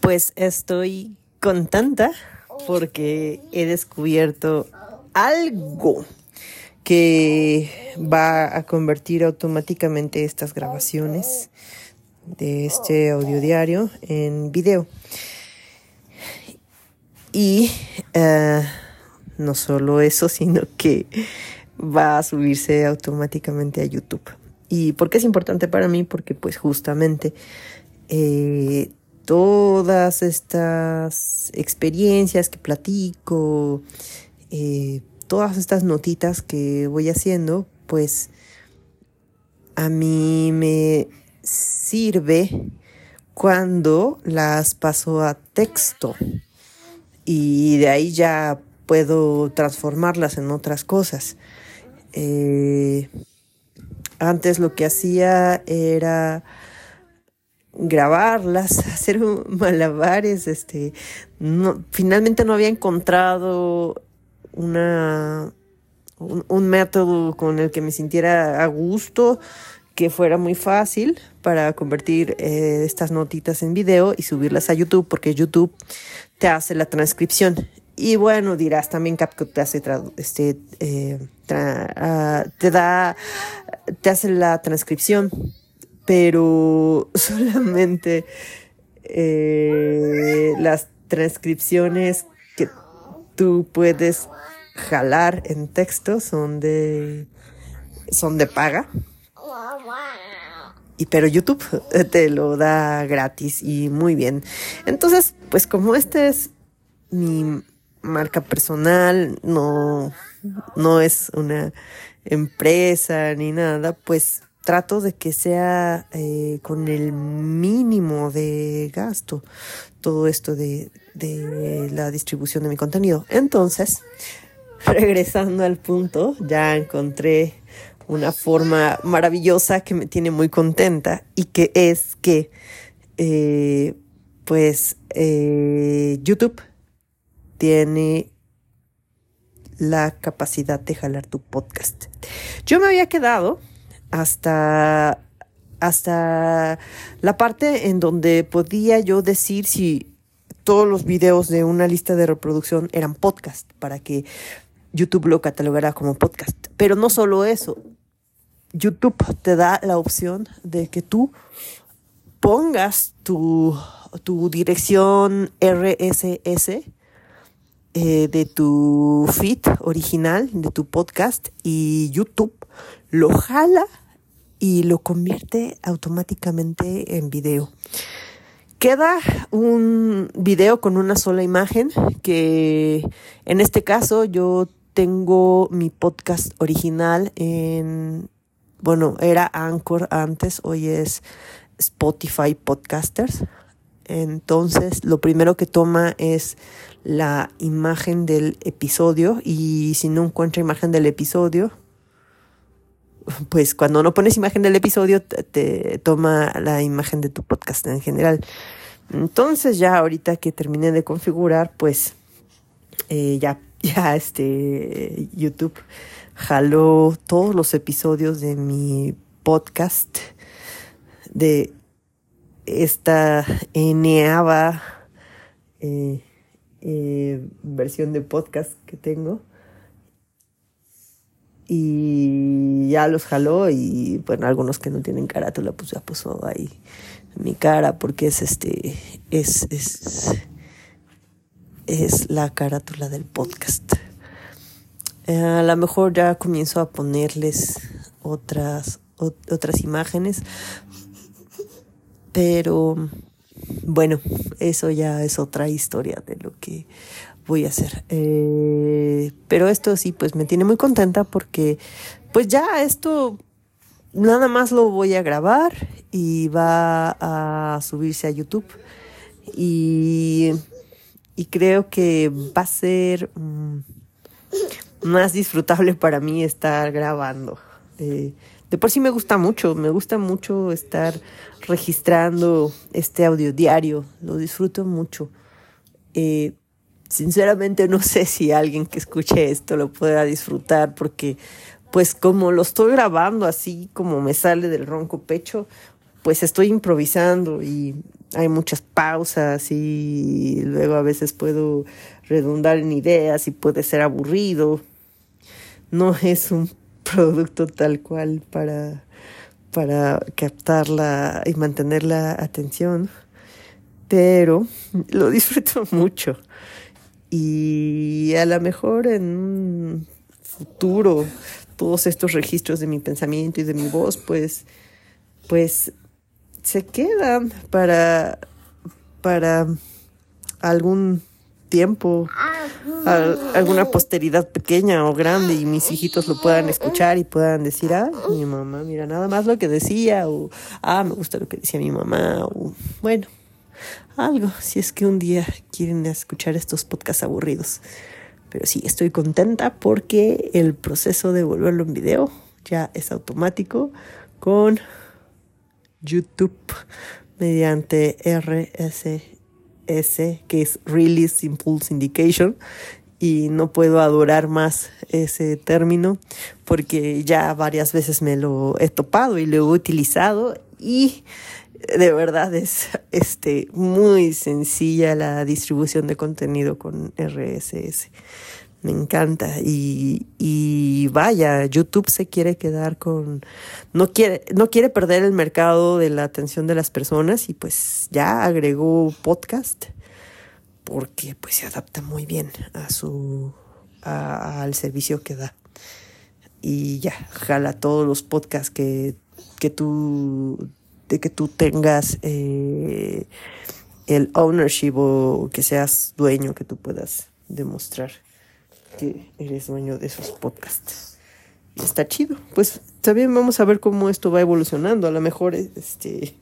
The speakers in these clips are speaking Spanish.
Pues estoy contenta porque he descubierto algo que va a convertir automáticamente estas grabaciones de este audio diario en video. Y uh, no solo eso, sino que va a subirse automáticamente a YouTube. ¿Y por qué es importante para mí? Porque pues justamente eh, todas estas experiencias que platico, eh, todas estas notitas que voy haciendo, pues a mí me sirve cuando las paso a texto y de ahí ya puedo transformarlas en otras cosas. Eh, antes lo que hacía era grabarlas, hacer malabares, este, no, finalmente no había encontrado una, un, método con el que me sintiera a gusto, que fuera muy fácil para convertir eh, estas notitas en video y subirlas a YouTube, porque YouTube te hace la transcripción. Y bueno, dirás, también CapCut te hace, este, eh, ah, te da, te hace la transcripción, pero solamente eh, las transcripciones que tú puedes jalar en texto son de, son de paga. Y pero YouTube te lo da gratis y muy bien. Entonces, pues como este es mi marca personal, no, no es una empresa ni nada, pues trato de que sea eh, con el mínimo de gasto todo esto de, de la distribución de mi contenido. Entonces, regresando al punto, ya encontré una forma maravillosa que me tiene muy contenta y que es que, eh, pues, eh, YouTube tiene la capacidad de jalar tu podcast. Yo me había quedado hasta hasta la parte en donde podía yo decir si todos los videos de una lista de reproducción eran podcast para que YouTube lo catalogara como podcast. Pero no solo eso, YouTube te da la opción de que tú pongas tu, tu dirección RSS eh, de tu feed original, de tu podcast, y YouTube lo jala y lo convierte automáticamente en video. Queda un video con una sola imagen que en este caso yo tengo mi podcast original en bueno, era Anchor antes, hoy es Spotify Podcasters. Entonces, lo primero que toma es la imagen del episodio y si no encuentra imagen del episodio, pues cuando no pones imagen del episodio te, toma la imagen de tu podcast en general. Entonces ya ahorita que terminé de configurar, pues eh, ya, ya este YouTube jaló todos los episodios de mi podcast de esta eneaba eh, eh, versión de podcast que tengo y ya los jaló y bueno algunos que no tienen carátula pues ya puso ahí mi cara porque es este es es es la carátula del podcast. Eh, a lo mejor ya comienzo a ponerles otras, otras imágenes, pero bueno, eso ya es otra historia de lo que voy a hacer. Eh, pero esto sí, pues me tiene muy contenta porque pues ya esto nada más lo voy a grabar y va a subirse a YouTube. Y, y creo que va a ser... Mm, más disfrutable para mí estar grabando. Eh, de por sí me gusta mucho, me gusta mucho estar registrando este audio diario, lo disfruto mucho. Eh, sinceramente no sé si alguien que escuche esto lo pueda disfrutar porque pues como lo estoy grabando así como me sale del ronco pecho, pues estoy improvisando y hay muchas pausas y luego a veces puedo redundar en ideas y puede ser aburrido. No es un producto tal cual para, para captarla y mantener la atención, pero lo disfruto mucho. Y a lo mejor en un futuro todos estos registros de mi pensamiento y de mi voz, pues, pues se quedan para, para algún tiempo, alguna posteridad pequeña o grande y mis hijitos lo puedan escuchar y puedan decir, ah, mi mamá, mira nada más lo que decía, o ah, me gusta lo que decía mi mamá, o bueno, algo, si es que un día quieren escuchar estos podcasts aburridos. Pero sí, estoy contenta porque el proceso de volverlo en video ya es automático con YouTube mediante RSS, que es Release Impulse Indication. Y no puedo adorar más ese término porque ya varias veces me lo he topado y lo he utilizado y de verdad es este muy sencilla la distribución de contenido con RSS me encanta. Y, y, vaya, YouTube se quiere quedar con, no quiere, no quiere perder el mercado de la atención de las personas y pues ya agregó podcast porque pues se adapta muy bien a su, al servicio que da. Y ya, jala todos los podcasts que, que tú, de que tú tengas eh, el ownership o que seas dueño que tú puedas demostrar que eres dueño de esos podcasts. está chido. Pues también vamos a ver cómo esto va evolucionando. A lo mejor, este,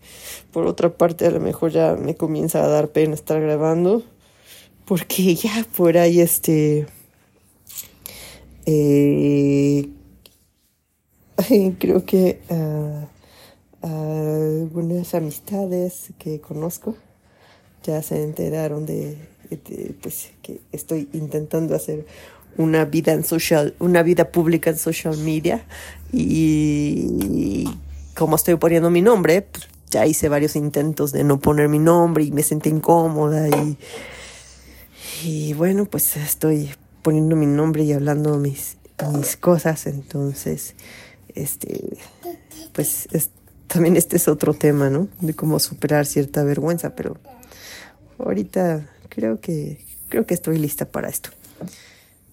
por otra parte, a lo mejor ya me comienza a dar pena estar grabando. Porque ya por ahí, este, eh, creo que uh, algunas amistades que conozco ya se enteraron de, pues que estoy intentando hacer una vida en social, una vida pública en social media y como estoy poniendo mi nombre, pues, ya hice varios intentos de no poner mi nombre y me sentí incómoda y, y bueno, pues estoy poniendo mi nombre y hablando mis, mis cosas, entonces, este, pues también este es otro tema, ¿no? De cómo superar cierta vergüenza, pero ahorita creo que, creo que estoy lista para esto.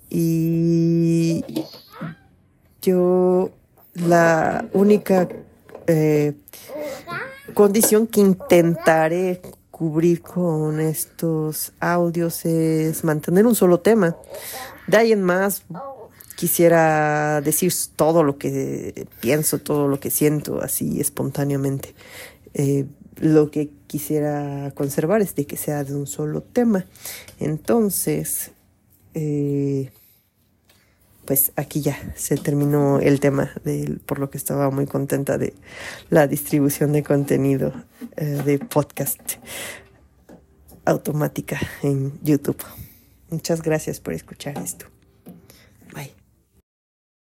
Y yo la única eh, condición que intentaré cubrir con estos audios es mantener un solo tema. De ahí en más quisiera decir todo lo que pienso, todo lo que siento así espontáneamente. Eh, lo que quisiera conservar es de que sea de un solo tema. Entonces, eh, pues aquí ya se terminó el tema de, por lo que estaba muy contenta de la distribución de contenido eh, de podcast automática en YouTube. Muchas gracias por escuchar esto.